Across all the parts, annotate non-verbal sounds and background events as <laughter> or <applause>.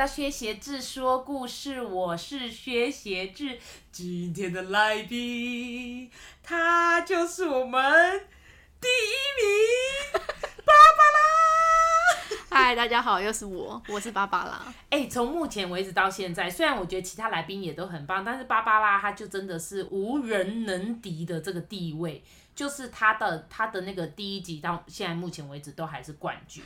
来到薛协志说故事，我是薛协志。今天的来宾，他就是我们第一名，芭芭拉。<laughs> 嗨，大家好，又是我，我是芭芭拉。哎、欸，从目前为止到现在，虽然我觉得其他来宾也都很棒，但是芭芭拉她就真的是无人能敌的这个地位。就是他的他的那个第一集到现在目前为止都还是冠军。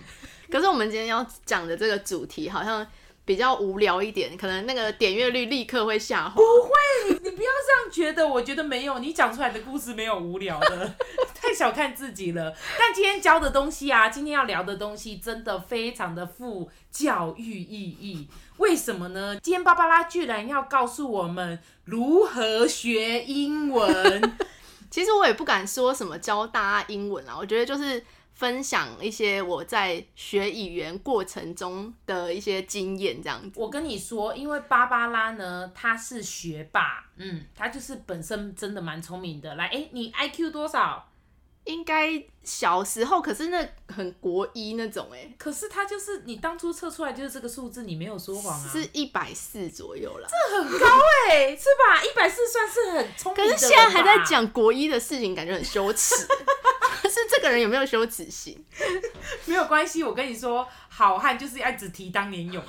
可是我们今天要讲的这个主题好像比较无聊一点，可能那个点阅率立刻会下滑。不会，你不要这样觉得，我觉得没有，你讲出来的故事没有无聊的，<laughs> 太小看自己了。但今天教的东西啊，今天要聊的东西真的非常的富教育意义。为什么呢？今天芭芭拉居然要告诉我们如何学英文。<laughs> 其实我也不敢说什么教大家英文啊，我觉得就是分享一些我在学语言过程中的一些经验这样子。我跟你说，因为芭芭拉呢，她是学霸，嗯，她就是本身真的蛮聪明的。来，哎，你 IQ 多少？应该小时候，可是那很国一那种哎，可是他就是你当初测出来就是这个数字，你没有说谎啊，是一百四左右了，这很高哎，<laughs> 是吧？一百四算是很聪明的。可是现在还在讲国一的事情，感觉很羞耻。是这个人有没有羞耻心？<laughs> 没有关系，我跟你说。好汉就是要只提当年勇。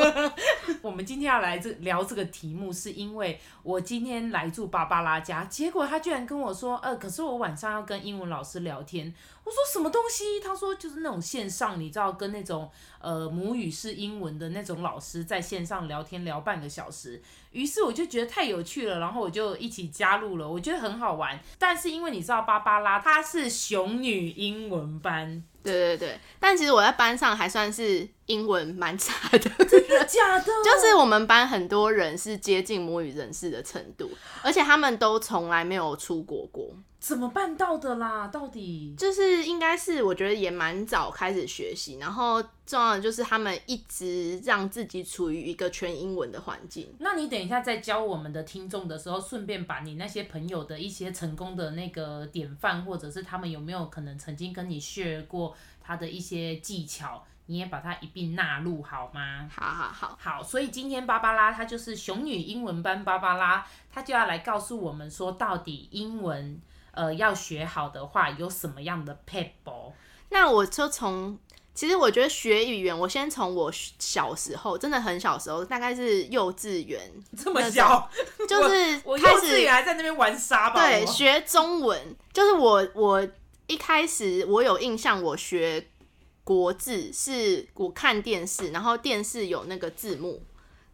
<laughs> 我们今天要来这聊这个题目，是因为我今天来住芭芭拉家，结果他居然跟我说，呃，可是我晚上要跟英文老师聊天。我说什么东西？他说就是那种线上，你知道跟那种呃母语是英文的那种老师在线上聊天聊半个小时。于是我就觉得太有趣了，然后我就一起加入了，我觉得很好玩。但是因为你知道芭芭拉她是雄女英文班。对对对，但其实我在班上还算是英文蛮差的，真的假的？<laughs> 就是我们班很多人是接近母语人士的程度，而且他们都从来没有出国过。怎么办到的啦？到底就是应该是我觉得也蛮早开始学习，然后重要的就是他们一直让自己处于一个全英文的环境。那你等一下在教我们的听众的时候，顺便把你那些朋友的一些成功的那个典范，或者是他们有没有可能曾经跟你 share 过他的一些技巧，你也把它一并纳入好吗？好好好好，所以今天芭芭拉她就是熊女英文班芭芭拉，她就要来告诉我们说，到底英文。呃，要学好的话，有什么样的撇步？那我就从，其实我觉得学语言，我先从我小时候，真的很小时候，大概是幼稚园 <laughs> 这么小，就是我，我幼稚园还在那边玩沙吧。对，学中文，就是我我一开始我有印象，我学国字是我看电视，然后电视有那个字幕，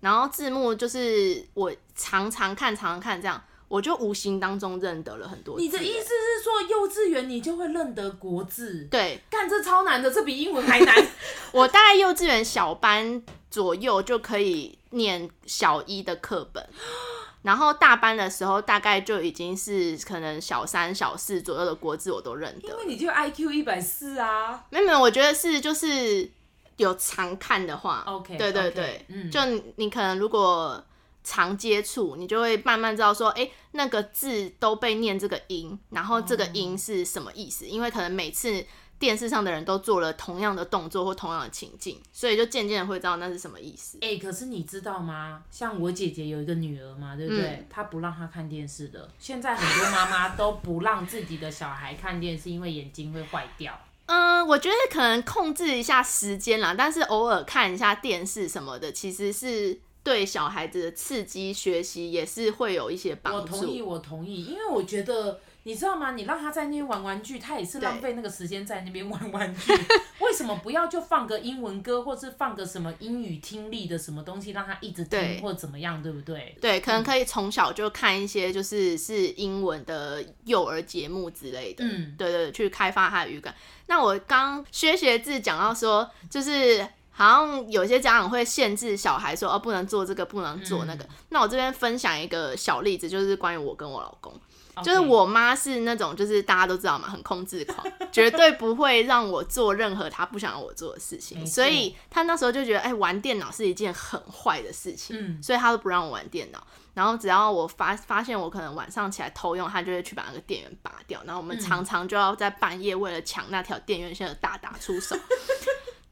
然后字幕就是我常常看，常常看这样。我就无形当中认得了很多字。你的意思是说，幼稚园你就会认得国字？对，干这超难的，这比英文还难。<laughs> 我大概幼稚园小班左右就可以念小一的课本，<gasps> 然后大班的时候大概就已经是可能小三、小四左右的国字我都认得。因为你就 IQ 一百四啊。没有没有，我觉得是就是有常看的话，OK，对对对，嗯，就你可能如果。常接触，你就会慢慢知道说，哎、欸，那个字都被念这个音，然后这个音是什么意思？嗯、因为可能每次电视上的人都做了同样的动作或同样的情境，所以就渐渐的会知道那是什么意思。哎、欸，可是你知道吗？像我姐姐有一个女儿嘛，对不对？嗯、她不让她看电视的。现在很多妈妈都不让自己的小孩看电视，因为眼睛会坏掉。嗯，我觉得可能控制一下时间啦，但是偶尔看一下电视什么的，其实是。对小孩子的刺激学习也是会有一些帮助。我同意，我同意，因为我觉得你知道吗？你让他在那边玩玩具，他也是浪费那个时间在那边玩玩具。为什么不要就放个英文歌，或是放个什么英语听力的什么东西，让他一直听或怎么样，对不对？对，可能可以从小就看一些就是是英文的幼儿节目之类的。嗯，对对，去开发他的语感。那我刚薛学志讲到说，就是。好像有些家长会限制小孩说，哦，不能做这个，不能做那个。嗯、那我这边分享一个小例子，就是关于我跟我老公.就是我妈是那种，就是大家都知道嘛，很控制狂，绝对不会让我做任何她不想让我做的事情。所以她那时候就觉得，哎、欸，玩电脑是一件很坏的事情，嗯、所以她都不让我玩电脑。然后只要我发发现我可能晚上起来偷用，她就会去把那个电源拔掉。然后我们常常就要在半夜为了抢那条电源线而大打出手。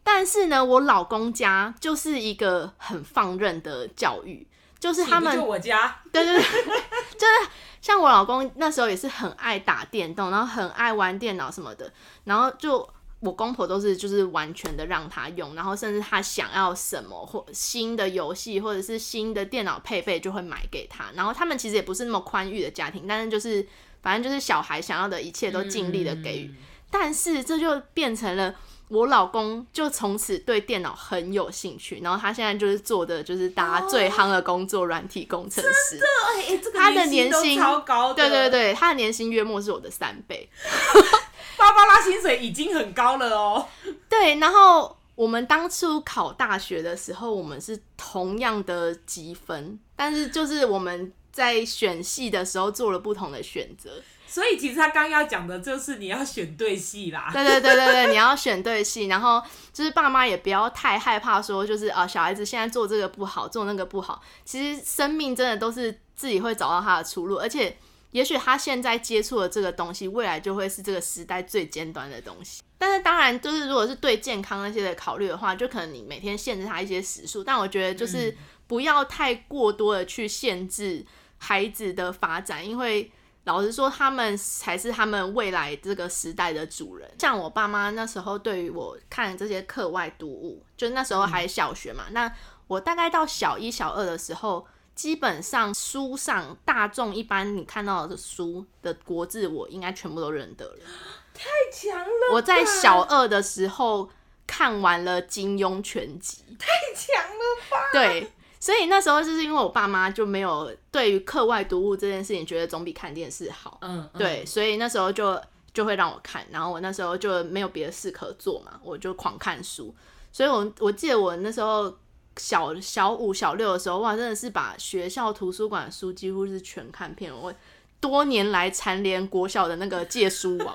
但 <laughs> 但是呢，我老公家就是一个很放任的教育，就是他们就我家，对对对，<laughs> 就是像我老公那时候也是很爱打电动，然后很爱玩电脑什么的，然后就。我公婆都是就是完全的让他用，然后甚至他想要什么或新的游戏或者是新的电脑配备就会买给他。然后他们其实也不是那么宽裕的家庭，但是就是反正就是小孩想要的一切都尽力的给予。嗯、但是这就变成了我老公就从此对电脑很有兴趣，然后他现在就是做的就是大家最夯的工作，软体工程师。真的哎，这个他的年薪超高的，对对对，他的年薪约莫是我的三倍。<laughs> 芭芭拉薪水已经很高了哦。对，然后我们当初考大学的时候，我们是同样的积分，但是就是我们在选系的时候做了不同的选择。所以其实他刚要讲的就是你要选对戏啦。对对对对对，你要选对戏，<laughs> 然后就是爸妈也不要太害怕说，就是啊小孩子现在做这个不好，做那个不好。其实生命真的都是自己会找到他的出路，而且。也许他现在接触的这个东西，未来就会是这个时代最尖端的东西。但是当然，就是如果是对健康那些的考虑的话，就可能你每天限制他一些时数。但我觉得就是不要太过多的去限制孩子的发展，因为老实说，他们才是他们未来这个时代的主人。像我爸妈那时候对于我看这些课外读物，就那时候还小学嘛，那我大概到小一、小二的时候。基本上书上大众一般你看到的书的国字，我应该全部都认得了。<gasps> 太强了！我在小二的时候看完了金庸全集。太强了吧？对，所以那时候就是因为我爸妈就没有对于课外读物这件事情觉得总比看电视好。嗯，嗯，对，所以那时候就就会让我看，然后我那时候就没有别的事可做嘛，我就狂看书。所以我我记得我那时候。小小五、小六的时候，哇，真的是把学校图书馆书几乎是全看遍。我多年来蝉联国小的那个借书王，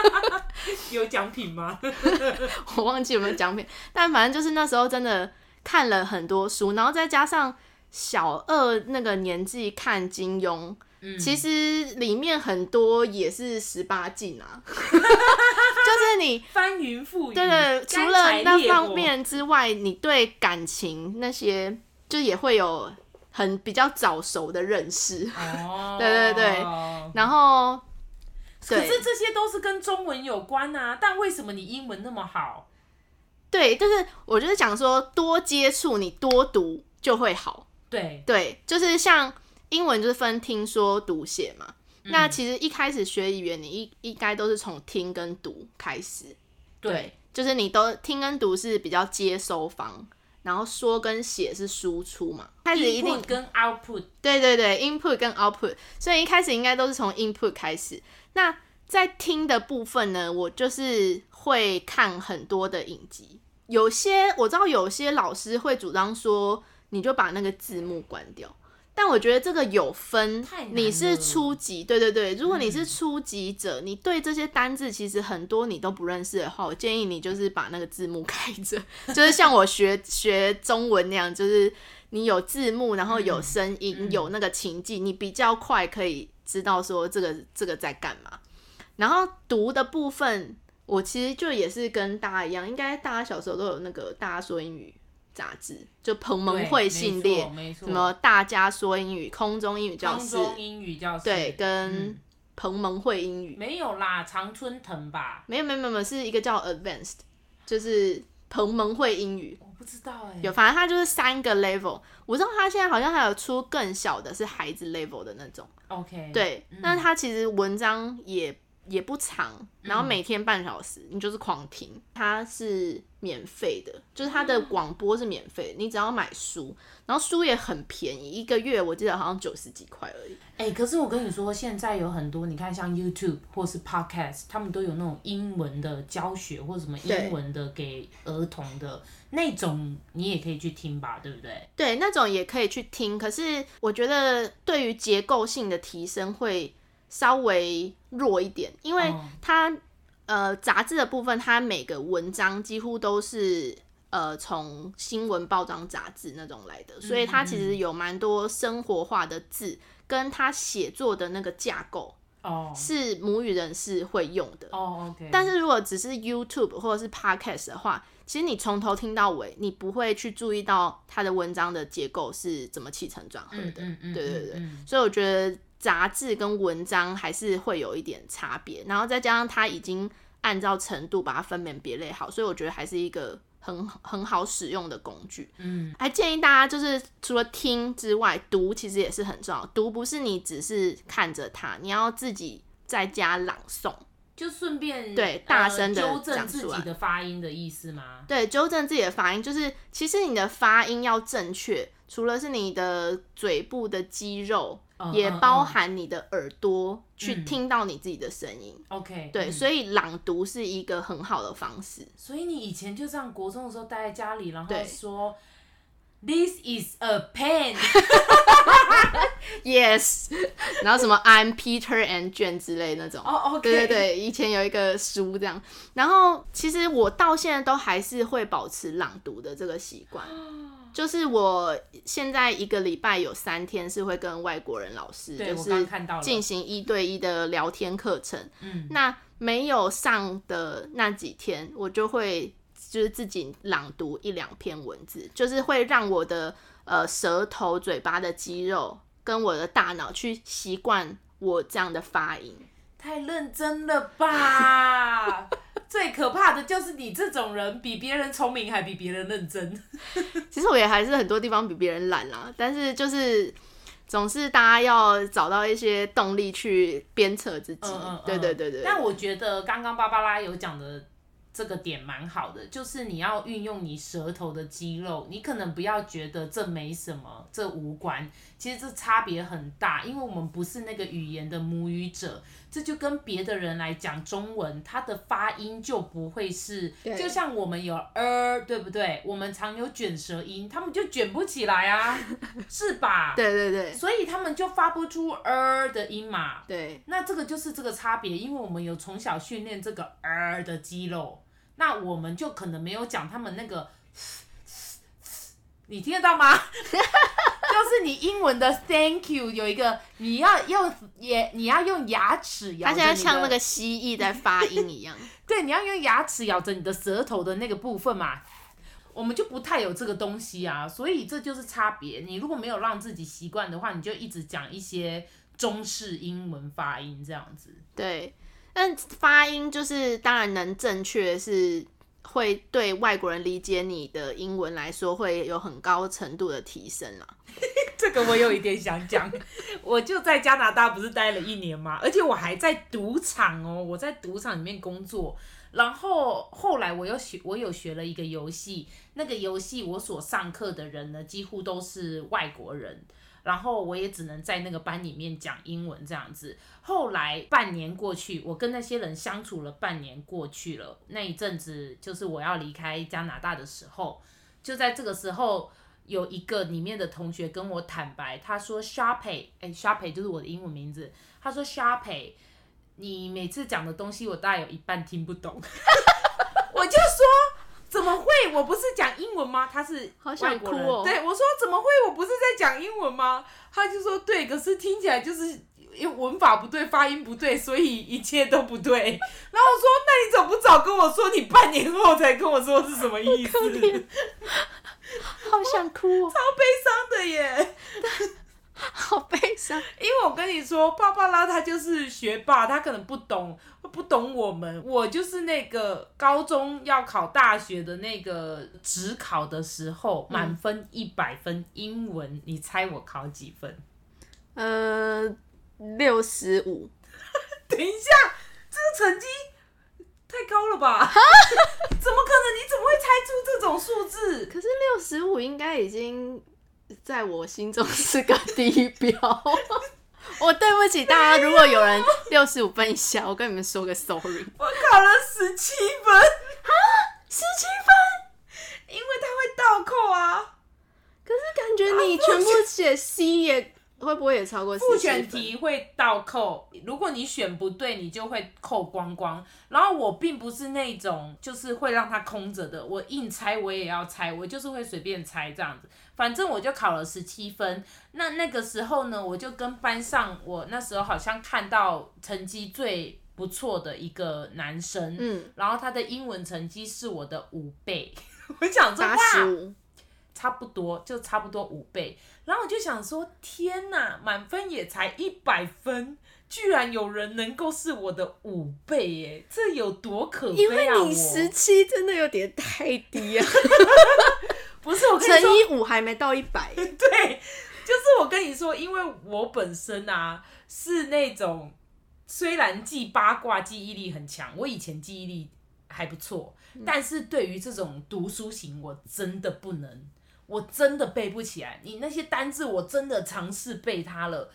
<laughs> 有奖品吗？<laughs> 我忘记有没有奖品，但反正就是那时候真的看了很多书，然后再加上小二那个年纪看金庸。其实里面很多也是十八禁啊，<laughs> 就是你 <laughs> 翻云覆雨，对对，除了那方面之外，你对感情那些就也会有很比较早熟的认识。<laughs> 哦，对对对，然后，可是这些都是跟中文有关啊，但为什么你英文那么好？对，就是我就是讲说多接触，你多读就会好。对对，就是像。英文就是分听说读写嘛，嗯、那其实一开始学语言，你一应该都是从听跟读开始，对，对，就是你都听跟读是比较接收方，然后说跟写是输出嘛，开始一定跟 output，对对对，input 跟 output，所以一开始应该都是从 input 开始。那在听的部分呢，我就是会看很多的影集，有些我知道有些老师会主张说，你就把那个字幕关掉。但我觉得这个有分，你是初级，对对对，如果你是初级者，嗯、你对这些单字其实很多你都不认识的话，我建议你就是把那个字幕 <laughs> 开着，就是像我学学中文那样，就是你有字幕，然后有声音，嗯、有那个情境，你比较快可以知道说这个这个在干嘛。然后读的部分，我其实就也是跟大家一样，应该大家小时候都有那个大家说英语。杂志就彭蒙惠系列，什么大家说英语、空中英语教室、空中英语教室，对，跟彭蒙惠英语、嗯、没有啦，常春藤吧？没有没有没有，是一个叫 Advanced，就是彭蒙惠英语。我不知道哎、欸，有，反正它就是三个 level。我知道它现在好像还有出更小的，是孩子 level 的那种。OK，对，那、嗯、它其实文章也。也不长，然后每天半小时，嗯、你就是狂听。它是免费的，就是它的广播是免费，你只要买书，然后书也很便宜，一个月我记得好像九十几块而已。哎、欸，可是我跟你说，现在有很多，你看像 YouTube 或是 Podcast，他们都有那种英文的教学或者什么英文的给儿童的那种，你也可以去听吧，对不对？对，那种也可以去听。可是我觉得对于结构性的提升会。稍微弱一点，因为它、oh. 呃杂志的部分，它每个文章几乎都是呃从新闻报章杂志那种来的，所以它其实有蛮多生活化的字，跟它写作的那个架构哦，是母语人士会用的。哦。但是如果只是 YouTube 或者是 Podcast 的话，其实你从头听到尾，你不会去注意到它的文章的结构是怎么起承转合的。嗯嗯，对对对。所以我觉得杂志跟文章还是会有一点差别，然后再加上它已经按照程度把它分门别类好，所以我觉得还是一个。很很好使用的工具，嗯，还建议大家就是除了听之外，读其实也是很重要。读不是你只是看着它，你要自己在家朗诵，就顺便对大声的纠正自己的发音的意思吗？对，纠正自己的发音，就是其实你的发音要正确，除了是你的嘴部的肌肉。也包含你的耳朵去听到你自己的声音。OK，对，所以朗读是一个很好的方式。所以你以前就这样国中的时候待在家里，然后说，This is a pen。<laughs> Yes，<laughs> 然后什么 I'm Peter and Jane 之类那种。哦，OK。对对对，以前有一个书这样。然后其实我到现在都还是会保持朗读的这个习惯。<gasps> 就是我现在一个礼拜有三天是会跟外国人老师，就是进行一对一的聊天课程。嗯，那没有上的那几天，我就会就是自己朗读一两篇文字，就是会让我的呃舌头、嘴巴的肌肉跟我的大脑去习惯我这样的发音。太认真了吧！最可怕的就是你这种人，比别人聪明，还比别人认真。<laughs> 其实我也还是很多地方比别人懒啦，但是就是总是大家要找到一些动力去鞭策自己。嗯嗯、对对对对。但我觉得刚刚芭芭拉有讲的这个点蛮好的，就是你要运用你舌头的肌肉，你可能不要觉得这没什么，这无关。其实这差别很大，因为我们不是那个语言的母语者。这就跟别的人来讲中文，它的发音就不会是，就像我们有呃，对不对？我们常有卷舌音，他们就卷不起来啊，<laughs> 是吧？对对对，所以他们就发不出呃的音嘛。对，那这个就是这个差别，因为我们有从小训练这个呃的肌肉，那我们就可能没有讲他们那个，你听得到吗？<laughs> 就是你英文的 thank you 有一个，你要用也你要用牙齿咬，它现在像那个蜥蜴在发音一样。<laughs> 对，你要用牙齿咬着你的舌头的那个部分嘛。我们就不太有这个东西啊，所以这就是差别。你如果没有让自己习惯的话，你就一直讲一些中式英文发音这样子。对，但发音就是当然能正确是。会对外国人理解你的英文来说，会有很高程度的提升啦。<laughs> 这个我有一点想讲，<laughs> 我就在加拿大不是待了一年吗？而且我还在赌场哦，我在赌场里面工作。然后后来我又学，我有学了一个游戏，那个游戏我所上课的人呢，几乎都是外国人。然后我也只能在那个班里面讲英文这样子。后来半年过去，我跟那些人相处了半年过去了，那一阵子就是我要离开加拿大的时候，就在这个时候，有一个里面的同学跟我坦白，他说 Sharpay，哎 Sharpay 就是我的英文名字，他说 Sharpay，你每次讲的东西我大概有一半听不懂，<laughs> 我就说。怎么会？我不是讲英文吗？他是外国人。哦、对，我说怎么会？我不是在讲英文吗？他就说对，可是听起来就是因为文法不对，发音不对，所以一切都不对。<laughs> 然后我说，那你怎么不早跟我说？你半年后才跟我说是什么意思？好想哭哦，<laughs> 超悲伤的耶。<laughs> 好悲伤，因为我跟你说，芭芭拉他就是学霸，他可能不懂，不懂我们。我就是那个高中要考大学的那个只考的时候，满分一百分英文，你猜我考几分？呃，六十五。<laughs> 等一下，这个成绩太高了吧？<laughs> 怎么可能？你怎么会猜出这种数字？可是六十五应该已经。在我心中是个低标，<laughs> <laughs> 我对不起大家。如果有人六十五分以下，我跟你们说个 sorry。我考了十七分，啊，十七分，因为他会倒扣啊。可是感觉你全部写 C 也会不会也超过复选题会倒扣？如果你选不对，你就会扣光光。然后我并不是那种就是会让它空着的，我硬猜我也要猜，我就是会随便猜这样子。反正我就考了十七分。那那个时候呢，我就跟班上我那时候好像看到成绩最不错的一个男生，嗯，然后他的英文成绩是我的五倍。<laughs> 我想说哇。差不多就差不多五倍，然后我就想说，天哪，满分也才一百分，居然有人能够是我的五倍耶，这有多可悲啊！因为你十七真的有点太低啊，<laughs> 不是我跟你说乘以五还没到一百，<laughs> 对，就是我跟你说，因为我本身啊是那种虽然记八卦记忆力很强，我以前记忆力还不错，嗯，但是对于这种读书型，我真的不能。我真的背不起来，你那些单字我真的尝试背它了，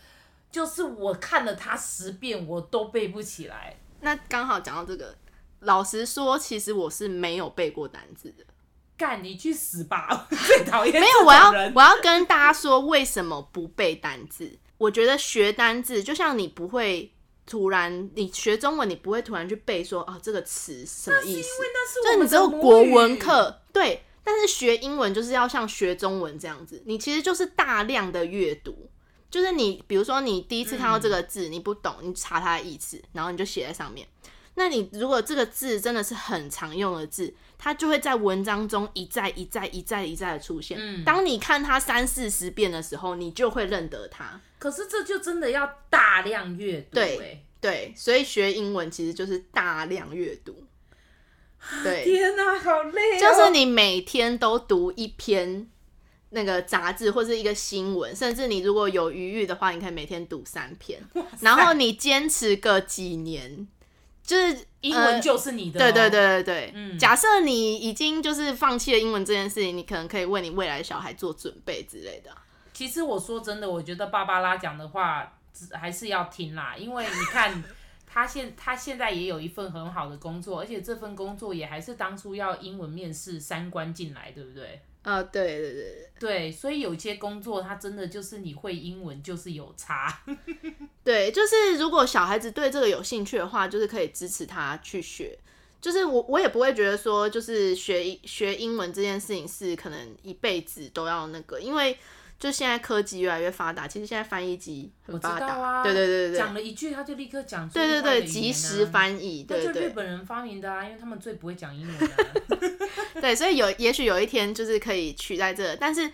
就是我看了它十遍我都背不起来。那刚好讲到这个，老实说，其实我是没有背过单字的。干你去死吧！<laughs> 最讨厌没有，我要我要跟大家说为什么不背单字。我觉得学单字就像你不会突然，你学中文你不会突然去背说啊这个词什么意思？就你只有国文课对。但是学英文就是要像学中文这样子，你其实就是大量的阅读，就是你比如说你第一次看到这个字，你不懂，你查它的意思，然后你就写在上面。那你如果这个字真的是很常用的字，它就会在文章中一再一再一再一再的出现。当你看它三四十遍的时候，你就会认得它。可是这就真的要大量阅读。对对，所以学英文其实就是大量阅读。对，天哪，好累哦！就是你每天都读一篇那个杂志或是一个新闻，甚至你如果有余裕的话，你可以每天读三篇，然后你坚持个几年，就是英文就是你的哦。对对对对对，嗯，假设你已经就是放弃了英文这件事情，你可能可以为你未来的小孩做准备之类的。其实我说真的，我觉得芭芭拉讲的话还是要听啦，因为你看。他现他现在也有一份很好的工作，而且这份工作也还是当初要英文面试三关进来，对不对？啊，对对对对，所以有些工作他真的就是你会英文就是有差。<laughs> 对，就是如果小孩子对这个有兴趣的话，就是可以支持他去学。就是我我也不会觉得说，就是学学英文这件事情是可能一辈子都要那个，因为。就现在科技越来越发达，其实现在翻译机很发达，啊、对对对对，讲了一句他就立刻讲出、啊，对对对，即时翻译，对对，就日本人发明的啊，因为他们最不会讲英文的、啊，<laughs> 对，所以有也许有一天就是可以取代这個，但是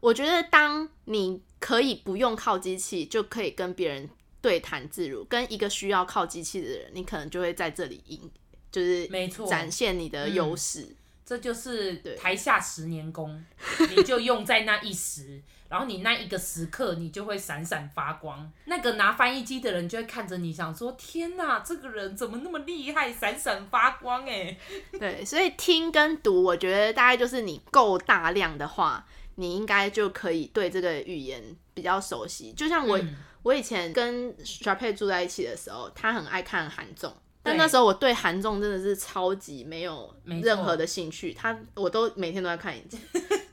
我觉得当你可以不用靠机器就可以跟别人对谈自如，跟一个需要靠机器的人，你可能就会在这里赢，就是没错，展现你的优势。这就是台下十年功，<laughs> 你就用在那一时，然后你那一个时刻，你就会闪闪发光。那个拿翻译机的人就会看着你，想说：天哪，这个人怎么那么厉害，闪闪发光？哎，对，所以听跟读，我觉得大概就是你够大量的话，你应该就可以对这个语言比较熟悉。就像我，嗯、我以前跟 Sharpay 住在一起的时候，他很爱看韩综。但那时候我对韩综真的是超级没有任何的兴趣，他我都每天都在看一集，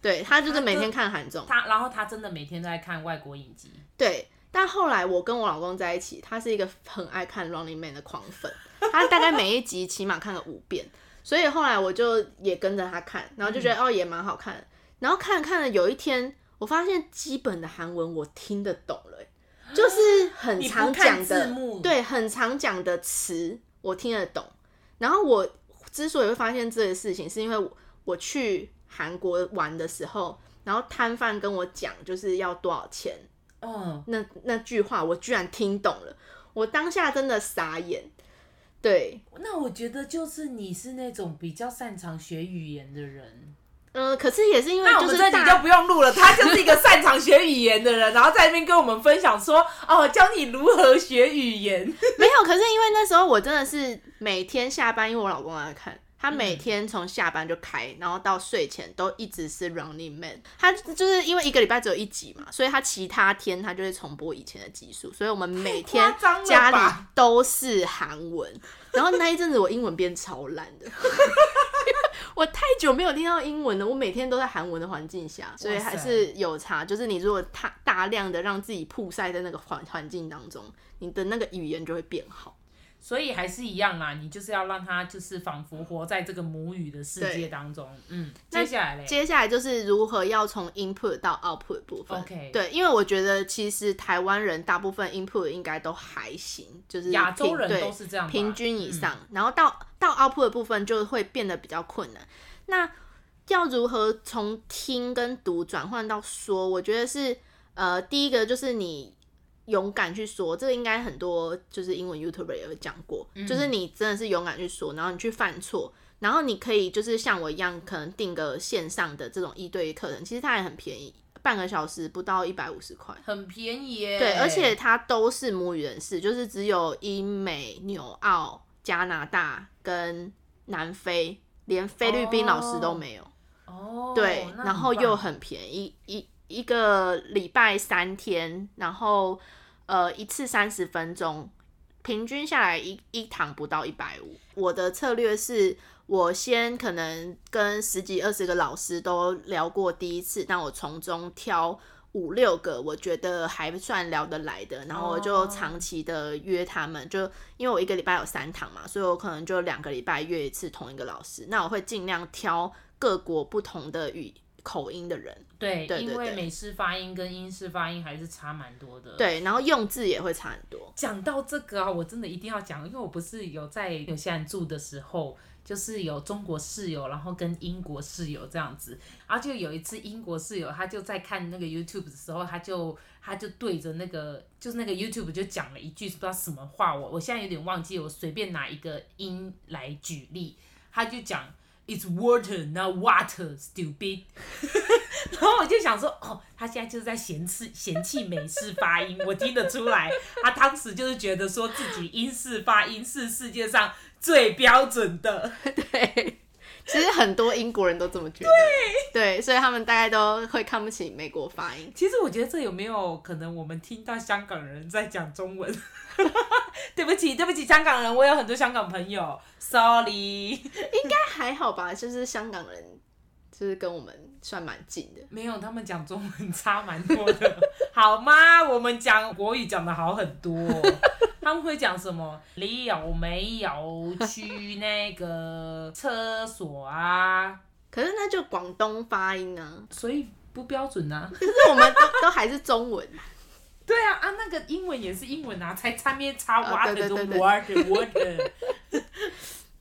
对，他就是每天看韩综，他然后他真的每天都在看外国影集，对。但后来我跟我老公在一起，他是一个很爱看 Running Man 的狂粉，他大概每一集起码看了五遍，所以后来我就也跟着他看，然后就觉得、嗯、哦也蛮好看，然后看着看着有一天我发现基本的韩文我听得懂了，就是 <gasps> 很常讲的，对，很常讲的词。我听得懂，然后我之所以会发现这个事情，是因为我我去韩国玩的时候，然后摊贩跟我讲就是要多少钱，嗯，那那句话我居然听懂了，我当下真的傻眼。对，那我觉得就是你是那种比较擅长学语言的人。嗯，可是也是因为，就是这集就不用录了。他就是一个擅长学语言的人，然后在那边跟我们分享说，哦，<laughs> 教你如何学语言。<laughs> 没有，可是因为那时候我真的是每天下班，因为我老公在看，他每天从下班就开，然后到睡前都一直是 Running Man。他就是因为一个礼拜只有一集嘛，所以他其他天他就会重播以前的集数，所以我们每天家里都是韩文。然后那一阵子我英文变超烂的。我太久没有听到英文了，我每天都在韩文的环境下，所以还是有差。就是你如果大大量的让自己曝晒在那个环环境当中，你的那个语言就会变好。所以还是一样啦，你就是要让他就是仿佛活在这个母语的世界当中。嗯，接下来嘞？接下来就是如何要从 input 到 output 部分。OK，对，因为我觉得其实台湾人大部分 input 应该都还行，就是亚洲人都是这样，平均以上。嗯、然后到到 output 的部分就会变得比较困难。那要如何从听跟读转换到说？我觉得是呃，第一个就是你。勇敢去说，这个应该很多就是英文 YouTuber 也有讲过，嗯，就是你真的是勇敢去说，然后你去犯错，然后你可以就是像我一样，可能订个线上的这种一对一课程，其实它也很便宜，半个小时不到一百五十块，很便宜耶。对，而且它都是母语人士，就是只有英美纽澳加拿大跟南非，连菲律宾老师都没有。哦，对，然后又很便宜一。一个礼拜三天，然后呃一次三十分钟，平均下来一一堂不到一百五。我的策略是，我先可能跟十几二十个老师都聊过第一次，但我从中挑五六个我觉得还算聊得来的，然后我就长期的约他们，就因为我一个礼拜有三堂嘛，所以我可能就两个礼拜约一次同一个老师。那我会尽量挑各国不同的语口音的人，对，对，因为美式发音跟英式发音还是差蛮多的。对，然后用字也会差很多。讲到这个啊，我真的一定要讲，因为我不是有在纽西兰住的时候，就是有中国室友，然后跟英国室友这样子，然后就有一次英国室友他就在看那个 YouTube 的时候，他就他就对着那个就是那个 YouTube 就讲了一句不知道什么话，我我现在有点忘记，我随便拿一个音来举例，他就讲。It's water, not water, stupid。<laughs> 然后我就想说，哦，他现在就是在嫌弃嫌弃美式发音，我听得出来。他当时就是觉得说自己英式发音是世界上最标准的。<laughs> 对，其实很多英国人都这么觉得。对，对，所以他们大概都会看不起美国发音。其实我觉得这有没有可能，我们听到香港人在讲中文？<laughs> 对不起，对不起，香港人，我有很多香港朋友，sorry，应该还好吧？就是香港人，就是跟我们算蛮近的。没有，他们讲中文差蛮多的，<laughs> 好吗？我们讲国语讲的好很多。他们会讲什么？你有没有去那个厕所啊？可是那就广东发音啊，所以不标准啊。可是我们都 <laughs> 都还是中文。对啊，啊那个英文也是英文啊，才差面差 water 都 water water。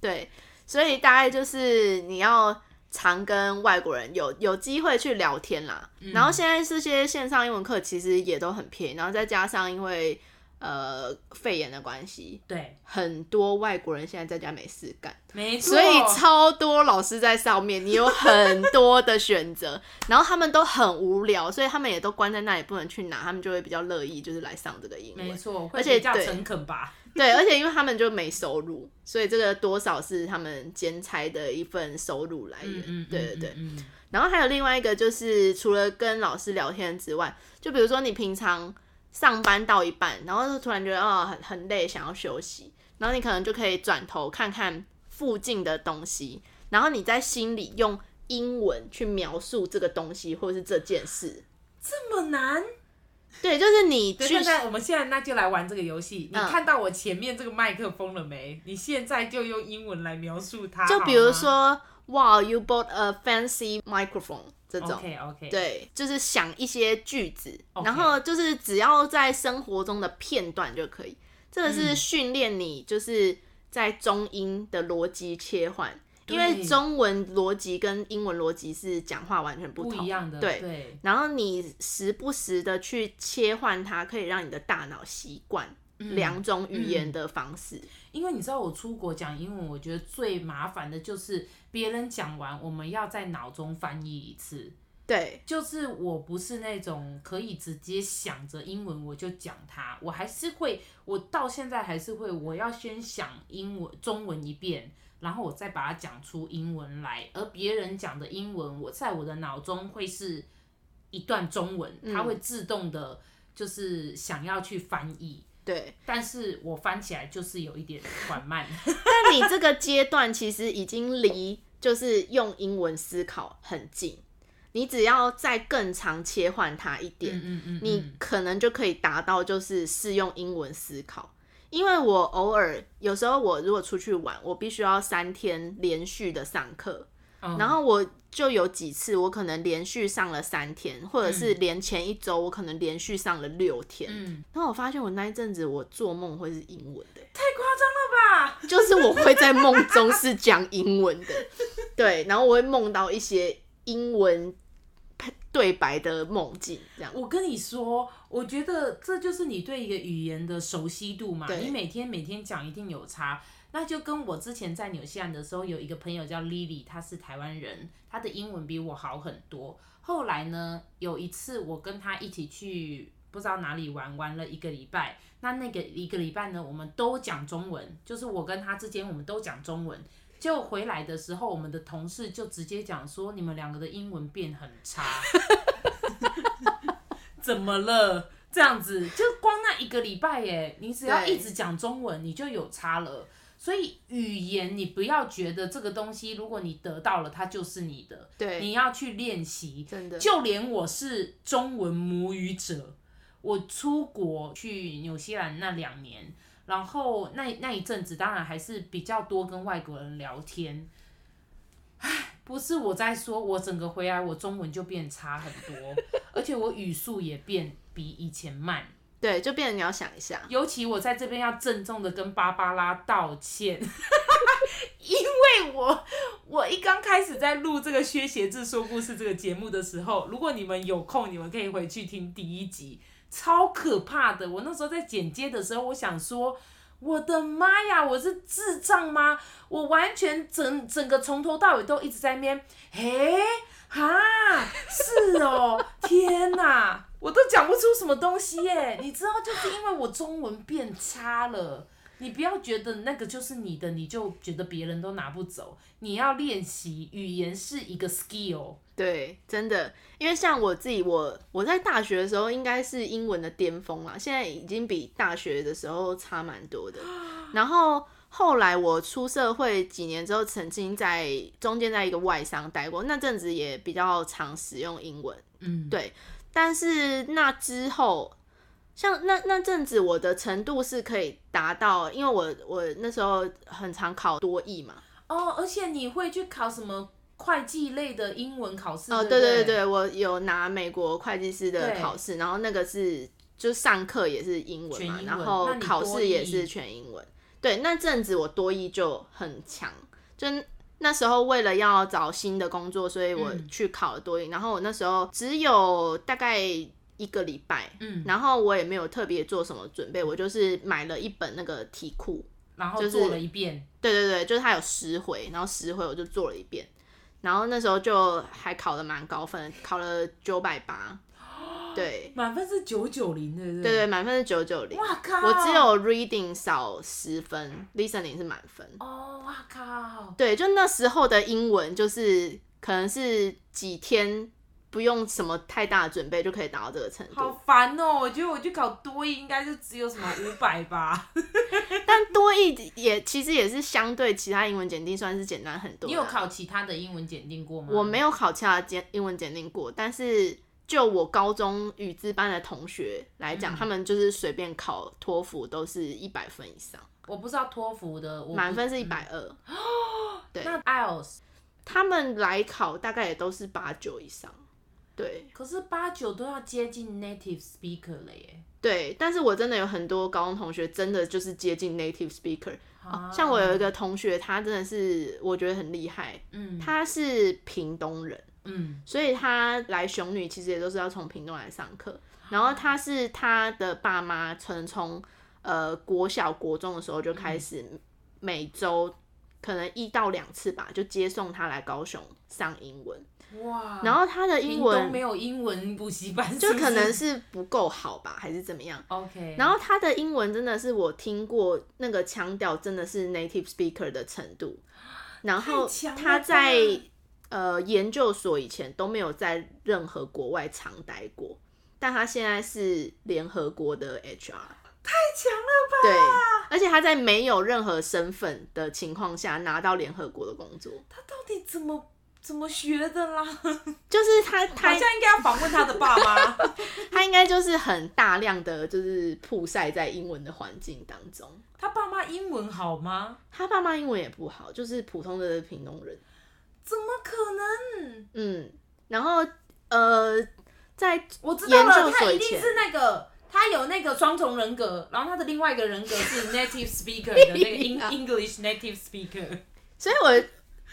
对，所以大概就是你要常跟外国人有有机会去聊天啦。嗯、然后现在这些线上英文课其实也都很便宜，然后再加上因为。呃，肺炎的关系，对，很多外国人现在在家没事干，没错，所以超多老师在上面，你有很多的选择，<laughs> 然后他们都很无聊，所以他们也都关在那里不能去哪，他们就会比较乐意就是来上这个英文，没错，而且比较诚恳吧，<laughs> 对，而且因为他们就没收入，所以这个多少是他们兼差的一份收入来源，嗯、对对对、然后还有另外一个就是除了跟老师聊天之外，就比如说你平常。上班到一半，然后就突然觉得哦很很累，想要休息，然后你可能就可以转头看看附近的东西，然后你在心里用英文去描述这个东西或者是这件事，这么难？对，就是你。现在我们现在那就来玩这个游戏。你看到我前面这个麦克风了没？嗯。你现在就用英文来描述它。就比如说，Wow, you bought a fancy microphone. 这种 okay. 对，就是想一些句子.然后就是只要在生活中的片段就可以。这个是训练你就是在中英的逻辑切换，因为中文逻辑跟英文逻辑是讲话完全不同不一样的。对，对，然后你时不时的去切换它，可以让你的大脑习惯两种语言的方式。嗯嗯、因为你知道，我出国讲英文，我觉得最麻烦的就是。别人讲完，我们要在脑中翻译一次。对，就是我不是那种可以直接想着英文我就讲它，我还是会，我到现在还是会，我要先想英文、中文一遍，然后我再把它讲出英文来。而别人讲的英文，我在我的脑中会是一段中文，它会自动的，就是想要去翻译。对，但是我翻起来就是有一点缓慢。<laughs> <laughs> 但你这个阶段其实已经离。就是用英文思考很近。你只要再更常切换它一点，嗯嗯你可能就可以达到就是适用英文思考。因为我偶尔有时候我如果出去玩，我必须要三天连续的上课，嗯，然后我就有几次我可能连续上了三天，或者是连前一周我可能连续上了六天。嗯，然后我发现我那一阵子我做梦会是英文的，太夸张了吧？就是我会在梦中是讲英文的，<laughs> 对，然后我会梦到一些英文。对白的梦境，这样。我跟你说，我觉得这就是你对一个语言的熟悉度嘛。你每天每天讲一定有差。那就跟我之前在纽西兰的时候，有一个朋友叫 Lily，她是台湾人，她的英文比我好很多。后来呢，有一次我跟她一起去不知道哪里玩，玩了一个礼拜。那那个一个礼拜呢，我们都讲中文，就是我跟她之间我们都讲中文。就回来的时候，我们的同事就直接讲说：“你们两个的英文变很差，<laughs> 怎么了？这样子就光那一个礼拜耶，你只要一直讲中文，你就有差了。所以语言你不要觉得这个东西，如果你得到了，它就是你的。对，你要去练习。真的，就连我是中文母语者，我出国去纽西兰那两年。”然后那那一阵子，当然还是比较多跟外国人聊天。唉，不是我在说，我整个回来，我中文就变差很多，<laughs> 而且我语速也变比以前慢。对，就变得你要想一下。尤其我在这边要郑重的跟芭芭拉道歉，<laughs> 因为我我一刚开始在录这个薛协志说故事这个节目的时候，如果你们有空，你们可以回去听第一集。超可怕的！我那时候在剪接的时候，我想说，我的妈呀，我是智障吗？我完全整整个从头到尾都一直在那边，嘿，哈，是哦，<laughs> 天哪，我都讲不出什么东西耶！你知道，就是因为我中文变差了。你不要觉得那个就是你的，你就觉得别人都拿不走。你要练习，语言是一个 skill。对，真的，因为像我自己，我我在大学的时候应该是英文的巅峰啦，现在已经比大学的时候差蛮多的。<gasps> 然后后来我出社会几年之后，曾经在中间在一个外商待过，那阵子也比较常使用英文。嗯，对。但是那之后。像那那阵子，我的程度是可以达到，因为我我那时候很常考多译嘛。哦，而且你会去考什么会计类的英文考试？哦，对对对，我有拿美国会计师的考试，然后那个是就上课也是英文嘛，文然后考试也是全英文。对，那阵子我多译就很强，就那时候为了要找新的工作，所以我去考了多然后我那时候只有大概。一个礼拜，嗯，然后我也没有特别做什么准备，我就是买了一本那个题库，然后做了一遍。对对对，就是它有十回，然后十回我就做了一遍，然后那时候就还考的蛮高分，考了九百八，<gasps> 对，满分是九九零，对不对？对对，满分是九九零。哇靠！我只有 reading 少十分，listening 是满分。哦，哇靠！对，就那时候的英文就是可能是几天。不用什么太大的准备就可以达到这个程度。好烦哦！我觉得我去考多益应该就只有什么五百吧。<laughs> 但多益也其实也是相对其他英文检定算是简单很多。你有考其他的英文检定过吗？我没有考其他的英文检定过，但是就我高中语资班的同学来讲，嗯、他们就是随便考托福都是一百分以上。我不知道托福的满分是一百二。<gasps> 对。那 IELTS 他们来考大概也都是八九以上。对，可是八九都要接近 native speaker 了耶。对，但是我真的有很多高中同学，真的就是接近 native speaker。啊，像我有一个同学，他真的是我觉得很厉害。嗯，他是屏东人。嗯，所以他来雄女其实也都是要从屏东来上课。然后他是他的爸妈从从呃国小国中的时候就开始每周可能一到两次吧，就接送他来高雄上英文。哇，然后他的英文没有英文补习班，就可能是不够好吧，还是怎么样？OK。然后他的英文真的是我听过那个腔调，真的是 native speaker 的程度。然后他在呃研究所以前都没有在任何国外常待过，但他现在是联合国的 HR。太强了吧？对，而且他在没有任何身份的情况下拿到联合国的工作，他到底怎么怎么学的啦？<laughs> 就是他，<laughs> 他好像应该要访问他的爸妈，<laughs> 他应该就是很大量的就是曝晒在英文的环境当中。他爸妈英文好吗？他爸妈英文也不好，就是普通的平庸人。怎么可能？嗯，然后呃，在我知道了，他一定是那个。他有那个双重人格，然后他的另外一个人格是 <laughs> native speaker 的那个 <laughs> English native speaker。所以我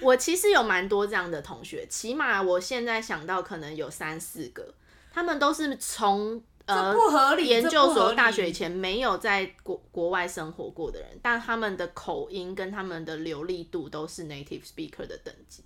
我其实有蛮多这样的同学，起码我现在想到可能有三四个，他们都是从呃不合理研究所、大学以前没有在国国外生活过的人，但他们的口音跟他们的流利度都是 native speaker 的等级。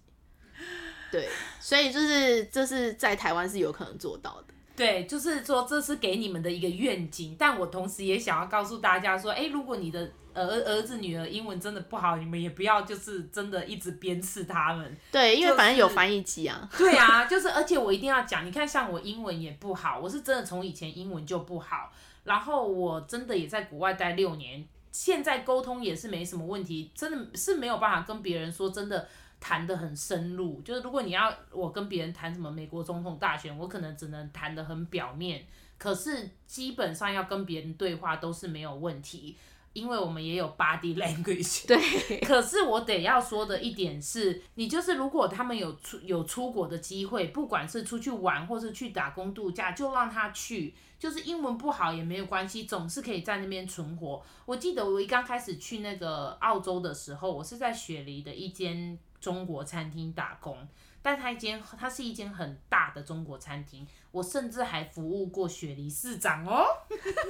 对，所以就是这是在台湾是有可能做到的。对，就是说这是给你们的一个愿景，但我同时也想要告诉大家说，哎，如果你的儿儿子女儿英文真的不好，你们也不要就是真的一直鞭笞他们。对，因为反正有翻译机啊。对啊，就是而且我一定要讲，你看像我英文也不好，我是真的从以前英文就不好，然后我真的也在国外待六年，现在沟通也是没什么问题，真的是没有办法跟别人说真的。谈得很深入，就是如果你要我跟别人谈什么美国总统大选，我可能只能谈得很表面。可是基本上要跟别人对话都是没有问题，因为我们也有 body <laughs> language。<laughs> 对。<laughs> 可是我得要说的一点是，你就是如果他们有出有出国的机会，不管是出去玩或是去打工度假，就让他去。就是英文不好也没有关系，总是可以在那边存活。我记得我一刚开始去那个澳洲的时候，我是在雪梨的一间。中国餐厅打工，但他一间，它是一间很大的中国餐厅，我甚至还服务过雪梨市长哦。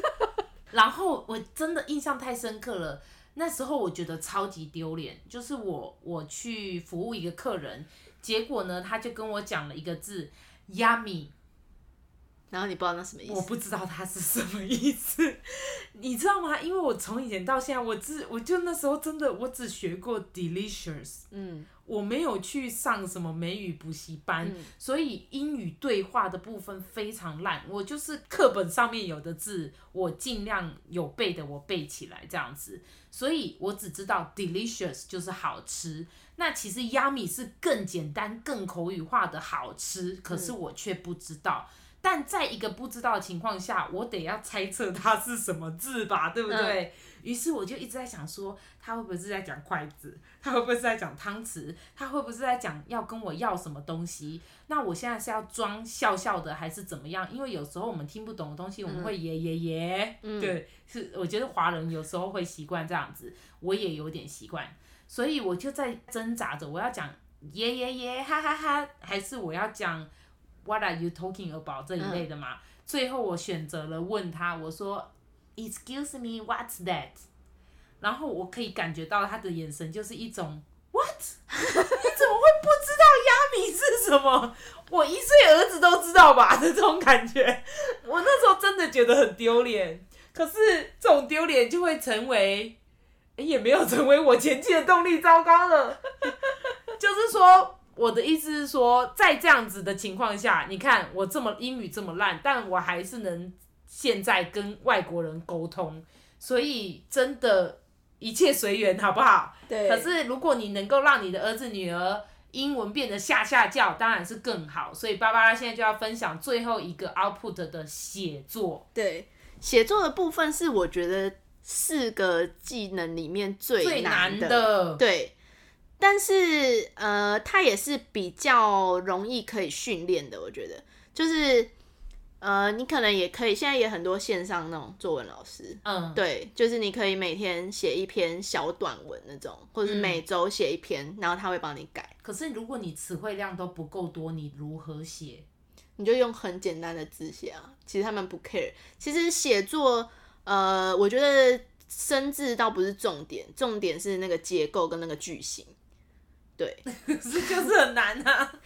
<laughs> 然后我真的印象太深刻了，那时候我觉得超级丢脸，就是我我去服务一个客人，结果呢，他就跟我讲了一个字，yummy。然后你不知道那什么意思？我不知道它是什么意思，<laughs> 你知道吗？因为我从以前到现在，我只我就那时候真的我只学过 delicious，嗯，我没有去上什么美语补习班，嗯，所以英语对话的部分非常烂。我就是课本上面有的字，我尽量有背的我背起来这样子，所以我只知道 delicious 就是好吃。那其实 yummy 是更简单、更口语化的好吃，可是我却不知道。嗯但在一个不知道的情况下，我得要猜测它是什么字吧，对不对？于、嗯、是我就一直在想说，他会不会是在讲筷子？他会不会是在讲汤匙？他会不会是在讲要跟我要什么东西？那我现在是要装笑笑的，还是怎么样？因为有时候我们听不懂的东西，我们会耶耶耶。对，是我觉得华人有时候会习惯这样子，我也有点习惯，所以我就在挣扎着，我要讲耶耶耶，哈哈哈，还是我要讲。What are you talking about？这一类的嘛，嗯、最后我选择了问他，我说，Excuse me，what's that？然后我可以感觉到他的眼神就是一种 What？<laughs> 你怎么会不知道亚米是什么？我一岁儿子都知道吧这种感觉，我那时候真的觉得很丢脸。可是这种丢脸就会成为，也没有成为我前进的动力。糟糕了，<laughs> 就是说。我的意思是说，在这样子的情况下，你看我这么英语这么烂，但我还是能现在跟外国人沟通，所以真的，一切随缘，好不好？对。可是如果你能够让你的儿子女儿英文变得下下叫，当然是更好。所以芭芭拉现在就要分享最后一个 output 的写作。对，写作的部分是我觉得四个技能里面最难的。最难的。对。但是，呃，它也是比较容易可以训练的，我觉得，就是，呃，你可能也可以，现在也很多线上那种作文老师，嗯，对，就是你可以每天写一篇小短文那种，或者是每周写一篇，嗯，然后他会帮你改。可是如果你词汇量都不够多，你如何写？你就用很简单的字写啊。其实他们不 care。其实写作，呃，我觉得生字倒不是重点，重点是那个结构跟那个句型。对，可 <laughs> 是就是很难啊。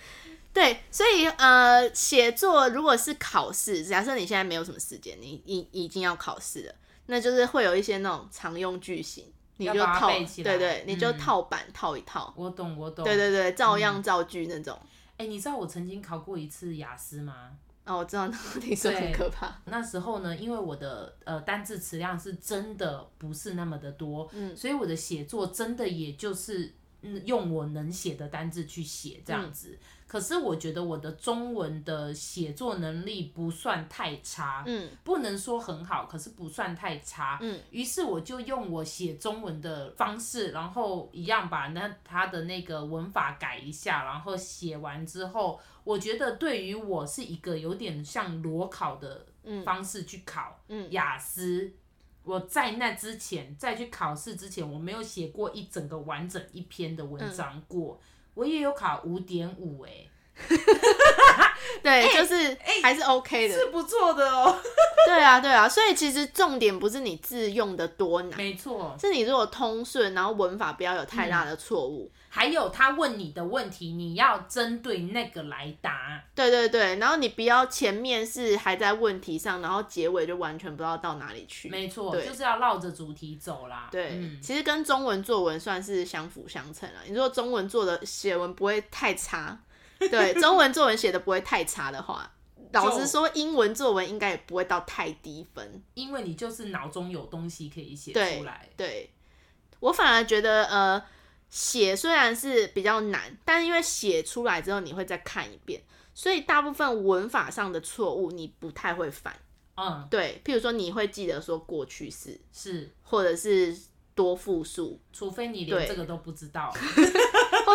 对，所以呃，写作如果是考试，假设你现在没有什么时间，你已已经要考试了，那就是会有一些那种常用句型，你就套，对，对对，你就套版、嗯、套一套。我懂，我懂。对对对，照样造句那种。哎、嗯欸，你知道我曾经考过一次雅思吗？哦，我知道，听说很可怕。那时候呢，因为我的呃单字词量是真的不是那么的多，嗯，所以我的写作真的也就是用我能写的单字去写这样子。嗯可是我觉得我的中文的写作能力不算太差，嗯，不能说很好，可是不算太差，嗯，于是我就用我写中文的方式，然后一样把那他的那个文法改一下，然后写完之后，我觉得对于我是一个有点像裸考的方式去考，嗯，雅思，我在那之前再去考试之前，我没有写过一整个完整一篇的文章过。我也有考五点五哎，对，欸、<laughs> 就是还是 OK 的，是不错的哦。<laughs> 对啊，对啊，所以其实重点不是你字用的多难，没错，是你如果通顺，然后文法不要有太大的错误。嗯还有他问你的问题，你要针对那个来答。对对对，然后你不要前面是还在问题上，然后结尾就完全不知道到哪里去。没错，就是要绕着主题走啦。对，嗯、其实跟中文作文算是相辅相成了。你说中文做的写文不会太差，对，中文作文写的不会太差的话，<laughs> 老实说，英文作文应该也不会到太低分，因为你就是脑中有东西可以写出来。对，对，我反而觉得呃。写虽然是比较难，但是因为写出来之后你会再看一遍，所以大部分文法上的错误你不太会犯。嗯，对，譬如说你会记得说过去式是，或者是多复数，除非你连这个都不知道。<laughs>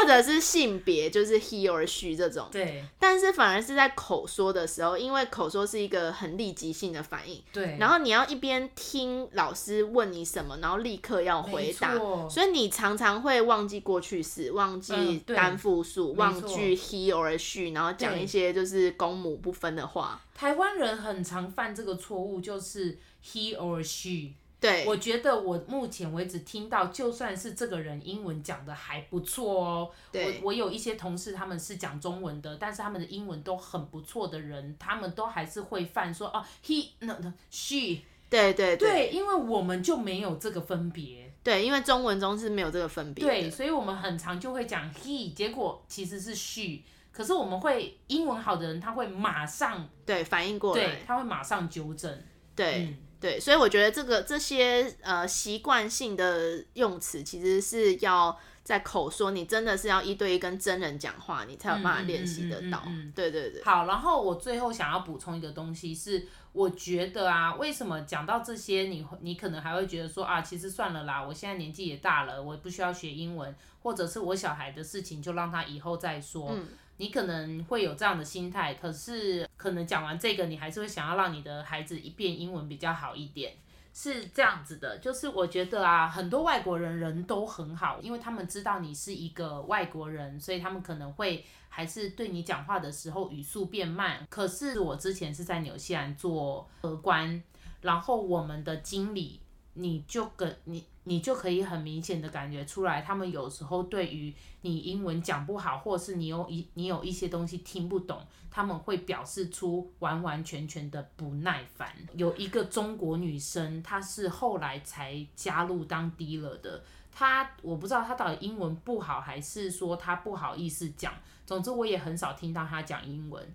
或者是性别，就是 he or she 这种。对。但是反而是在口说的时候，因为口说是一个很立即性的反应。对。然后你要一边听老师问你什么，然后立刻要回答。所以你常常会忘记过去式，忘记单复数，嗯、忘记 he or she，然后讲一些就是公母不分的话。台湾人很常犯这个错误，就是 he or she。对，我觉得我目前为止听到，就算是这个人英文讲的还不错哦。对，我我有一些同事，他们是讲中文的，但是他们的英文都很不错的人，他们都还是会犯说哦，he no no she。对对对，对，因为我们就没有这个分别。对，因为中文中是没有这个分别。对，所以我们很常就会讲 he，结果其实是 she。可是我们会英文好的人，他会马上对反应过来，对，他会马上纠正。对。嗯对，所以我觉得这个这些呃习惯性的用词，其实是要在口说，你真的是要一对一跟真人讲话，你才有办法练习得到。嗯对对对。好，然后我最后想要补充一个东西是，我觉得啊，为什么讲到这些你，你你可能还会觉得说啊，其实算了啦，我现在年纪也大了，我也不需要学英文，或者是我小孩的事情就让他以后再说。你可能会有这样的心态，可是可能讲完这个，你还是会想要让你的孩子一遍英文比较好一点，是这样子的。就是我觉得啊，很多外国人人都很好，因为他们知道你是一个外国人，所以他们可能会还是对你讲话的时候语速变慢。可是我之前是在纽西兰做荷官，然后我们的经理，你就跟你。你就可以很明显的感觉出来，他们有时候对于你英文讲不好，或是你有一你有一些东西听不懂，他们会表示出完完全全的不耐烦。有一个中国女生，她是后来才加入当 dealer 的，她我不知道她到底英文不好，还是说她不好意思讲。总之我也很少听到她讲英文。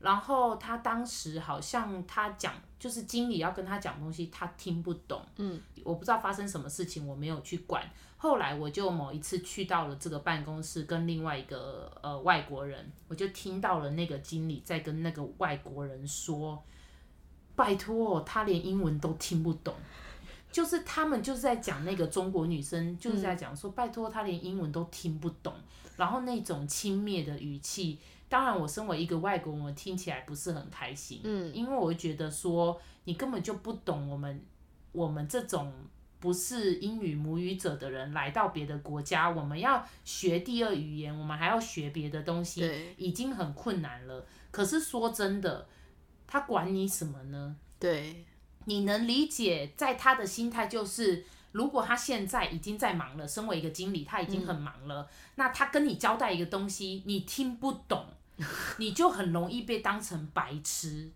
然后她当时好像她讲。就是经理要跟他讲东西，他听不懂。嗯，我不知道发生什么事情，我没有去管。后来我就某一次去到了这个办公室，跟另外一个呃外国人，我就听到了那个经理在跟那个外国人说：“拜托，他连英文都听不懂。”就是他们就是在讲那个中国女生，就是在讲说：“拜托，他连英文都听不懂。”然后那种轻蔑的语气。当然，我身为一个外国人，我听起来不是很开心。嗯，因为我觉得说，你根本就不懂我们，我们这种不是英语母语者的人来到别的国家，我们要学第二语言，我们还要学别的东西，已经很困难了。可是说真的，他管你什么呢？对，你能理解，在他的心态就是，如果他现在已经在忙了，身为一个经理，他已经很忙了，嗯，那他跟你交代一个东西，你听不懂。你就很容易被当成白痴，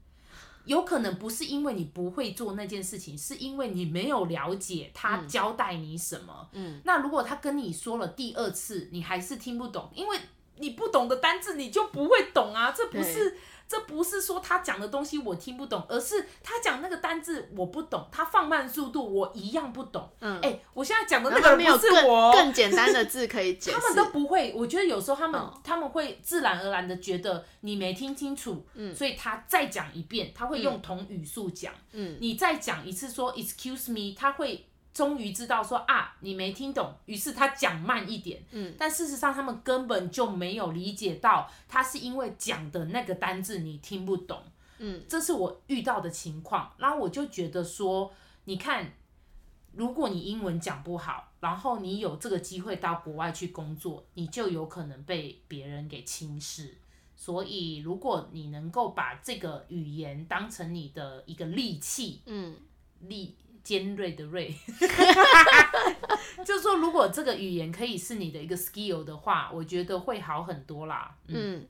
有可能不是因为你不会做那件事情，是因为你没有了解他交代你什么。嗯，那如果他跟你说了第二次，你还是听不懂，因为你不懂的单字你就不会懂啊，这不是。这不是说他讲的东西我听不懂，而是他讲那个单字我不懂，他放慢速度我一样不懂。嗯，哎、欸，我现在讲的那个不是我更，更简单的字可以解释，他们都不会。我觉得有时候他们、哦、他们会自然而然的觉得你没听清楚，嗯，所以他再讲一遍，他会用同语速讲，嗯，你再讲一次说 excuse me，他会。终于知道说啊，你没听懂，于是他讲慢一点。嗯，但事实上他们根本就没有理解到，他是因为讲的那个单字你听不懂。嗯，这是我遇到的情况。然后我就觉得说，你看，如果你英文讲不好，然后你有这个机会到国外去工作，你就有可能被别人给轻视。所以，如果你能够把这个语言当成你的一个利器，嗯，利。尖锐的锐，<laughs> 就是说，如果这个语言可以是你的一个 skill 的话，我觉得会好很多啦。嗯，嗯，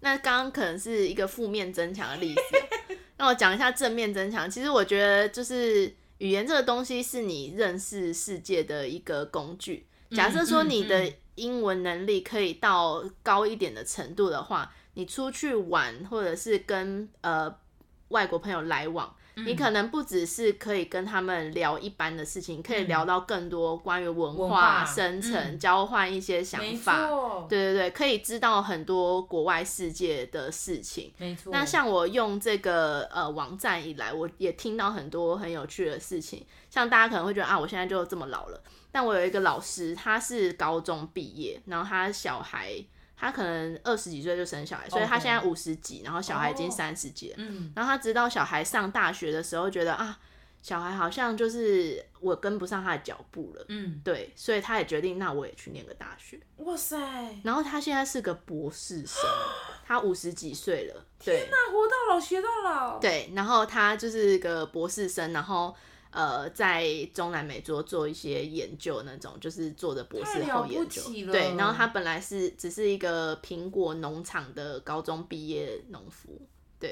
那刚刚可能是一个负面增强的例子，<laughs> 那我讲一下正面增强。其实我觉得，就是语言这个东西是你认识世界的一个工具。假设说你的英文能力可以到高一点的程度的话，你出去玩或者是跟呃外国朋友来往。你可能不只是可以跟他们聊一般的事情，嗯、可以聊到更多关于文化生成、嗯、交换一些想法。对对对，可以知道很多国外世界的事情。没错。那像我用这个呃网站以来，我也听到很多很有趣的事情。像大家可能会觉得啊，我现在就这么老了，但我有一个老师，他是高中毕业，然后他小孩。他可能二十几岁就生小孩，所以他现在五十几.然后小孩已经三十几了。Oh. 然后他直到小孩上大学的时候，觉得啊，小孩好像就是我跟不上他的脚步了。嗯，对，所以他也决定，那我也去念个大学。哇塞！然后他现在是个博士生，他五十几岁了。对，天哪，活到老学到老。对，然后他就是个博士生，然后。呃，在中南美洲做一些研究，那种就是做的博士后研究。对，然后他本来是只是一个苹果农场的高中毕业农夫，对，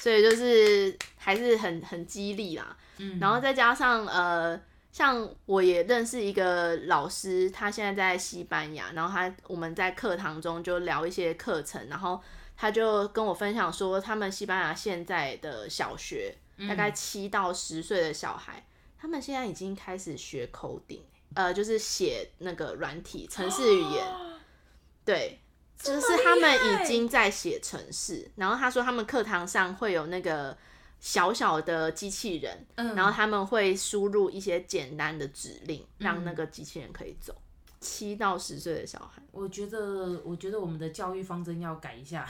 所以就是还是很很激励啦。嗯，然后再加上呃，像我也认识一个老师，他现在在西班牙，然后他我们在课堂中就聊一些课程，然后他就跟我分享说，他们西班牙现在的小学。大概七到十岁的小孩，他们现在已经开始学 coding，呃，就是写那个软体城市语言，对，就是他们已经在写程式。然后他说，他们课堂上会有那个小小的机器人，嗯，然后他们会输入一些简单的指令，让那个机器人可以走。七到十岁的小孩，我觉得，我觉得我们的教育方针要改一下。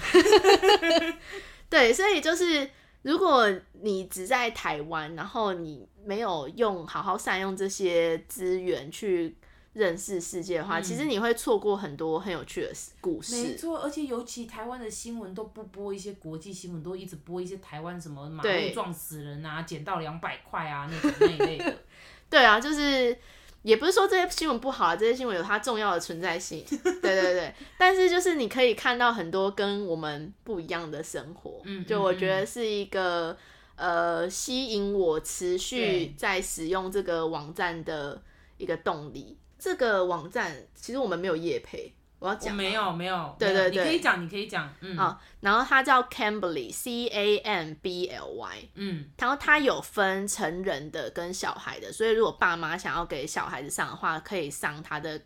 <laughs> 对，所以就是。如果你只在台湾，然后你没有用好好善用这些资源去认识世界的话，嗯、其实你会错过很多很有趣的故事。没错，而且尤其台湾的新闻都不播一些国际新闻，都一直播一些台湾什么马路撞死人啊，捡到两百块啊那种那一类的。<laughs> 对啊，就是。也不是说这些新闻不好啊，这些新闻有它重要的存在性，<laughs> 对对对。但是就是你可以看到很多跟我们不一样的生活，嗯，就我觉得是一个呃吸引我持续在使用这个网站的一个动力。这个网站其实我们没有业配。我要讲，没有没有，对对对，你可以讲，你可以讲，嗯，好，然后它叫 Cambly，C A M B L Y，嗯，然后它有分成人的跟小孩的，所以如果爸妈想要给小孩子上的话，可以上他的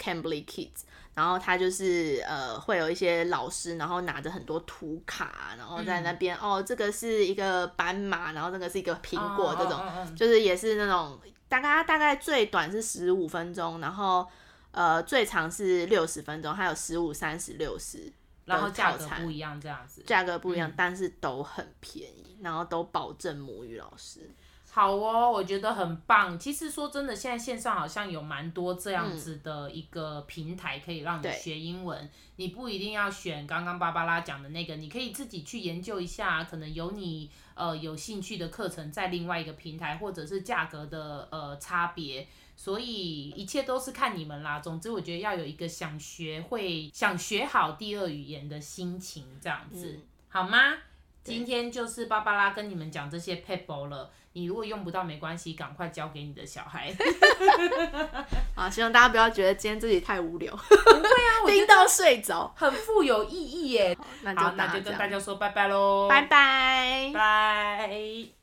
Cambly Kids，然后他就是呃会有一些老师，然后拿着很多图卡，然后在那边、嗯、哦，这个是一个斑马，然后这个是一个苹果，这种、哦哦哦、就是也是那种大概大概最短是十五分钟，然后。呃，最长是六十分钟，还有十五、三十、六十，然后价格不一样，这样子，价格不一样，嗯，但是都很便宜，然后都保证母语老师。好哦，我觉得很棒。其实说真的，现在线上好像有蛮多这样子的一个平台，可以让你学英文。嗯，你不一定要选刚刚芭芭拉讲的那个，你可以自己去研究一下，可能有你呃有兴趣的课程在另外一个平台，或者是价格的呃差别。所以一切都是看你们啦。总之，我觉得要有一个想学会、想学好第二语言的心情，这样子、嗯、好吗？今天就是芭芭拉跟你们讲这些 people 了。你如果用不到没关系，赶快交给你的小孩。<laughs> 啊，希望大家不要觉得今天自己太无聊。不会啊，我听到睡着，很富有意义耶。好，那就，那就跟大家说拜拜喽，拜拜，拜。